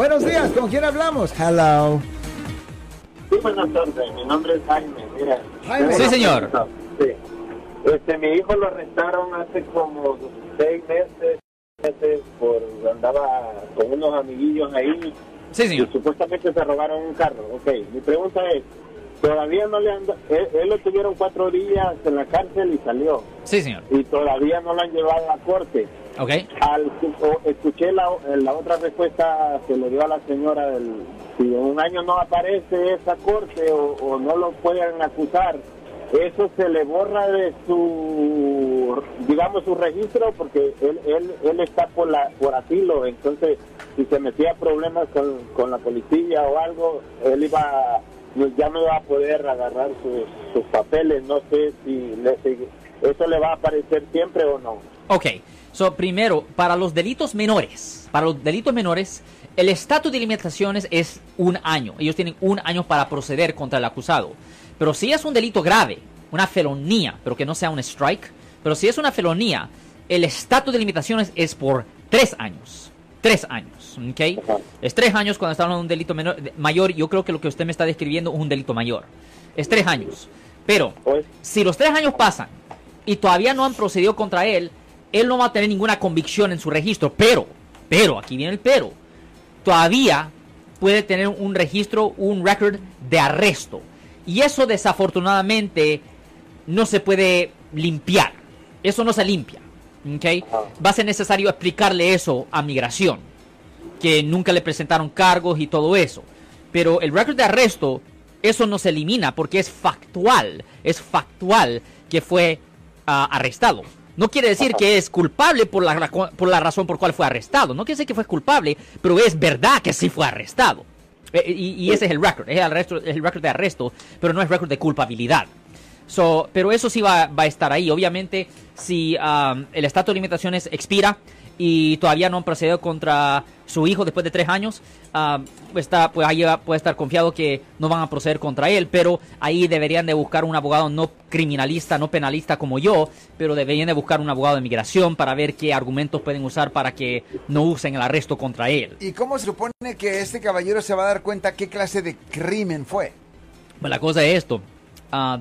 Buenos días, ¿con quién hablamos? Hello. Sí, buenas tardes. Mi nombre es Jaime. Mira. Jaime. Sí, señor. Sí. Este, mi hijo lo arrestaron hace como seis meses, meses por andaba con unos amiguillos ahí Sí, y señor. supuestamente se robaron un carro. Ok, mi pregunta es, todavía no le han, él, él lo tuvieron cuatro días en la cárcel y salió Sí, señor. y todavía no lo han llevado a la corte. Ok. Al, o- escuché la, la otra respuesta que le dio a la señora del, si en un año no aparece esa corte o, no lo pueden acusar eso se le borra de su digamos su registro porque él él, él está por la por asilo. Entonces si se metía problemas con, con la policía o algo él iba ya no iba a poder agarrar sus, sus papeles. No sé si le, eso le va a aparecer siempre o no Ok. So, primero, para los delitos menores, para los delitos menores, el estatus de limitaciones es un año. Ellos tienen un año para proceder contra el acusado. Pero si es un delito grave, una felonía, pero que no sea un strike, pero si es una felonía, el estatus de limitaciones es por tres años. Tres años, ¿ok? Es tres años cuando está hablando de un delito menor, mayor. Yo creo que lo que usted me está describiendo es un delito mayor. Es tres años. Pero Pues, si los tres años pasan y todavía no han procedido contra él, él no va a tener ninguna convicción en su registro. Pero, pero, aquí viene el pero. Todavía puede tener un registro, un record de arresto. Y eso desafortunadamente no se puede limpiar. Eso no se limpia. ¿ok? Va a ser necesario explicarle eso a migración. Que nunca le presentaron cargos y todo eso. Pero el récord de arresto, eso no se elimina porque es factual. Es factual que fue ah, arrestado. No quiere decir que es culpable por la, por la razón por cual fue arrestado. No quiere decir que fue culpable, pero es verdad que sí fue arrestado. Eh, y, ese es el récord. Es el, récord de arresto, pero no es récord de culpabilidad. So, pero eso sí va, va a estar ahí. Obviamente, si um, el estatus de limitaciones expira y todavía no han procedido contra su hijo después de tres años, um, está, pues ahí va- puede estar confiado que no van a proceder contra él, pero ahí deberían de buscar un abogado no criminalista, no penalista como yo, pero deberían de buscar un abogado de migración para ver qué argumentos pueden usar para que no usen el arresto contra él. ¿Y cómo se supone que este caballero se va a dar cuenta qué clase de crimen fue? Bueno, la cosa es esto. ah,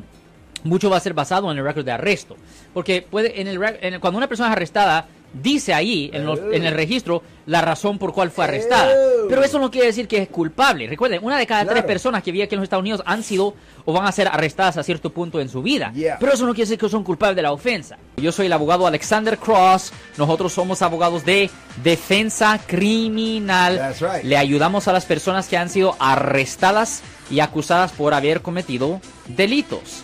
mucho va a ser basado en el récord de arresto. Porque puede, en el, en el- cuando una persona es arrestada, dice ahí en, los- en el registro la razón por cual fue arrestada. Oh. Pero eso no quiere decir que es culpable. Recuerden, una de cada tres personas que vive aquí en los Estados Unidos han sido o van a ser arrestadas a cierto punto en su vida. Yeah. Pero eso no quiere decir que son culpables de la ofensa. Yo soy el abogado Alexander Cross. Nosotros somos abogados de defensa criminal. That's right. Le ayudamos a las personas que han sido arrestadas y acusadas por haber cometido delitos.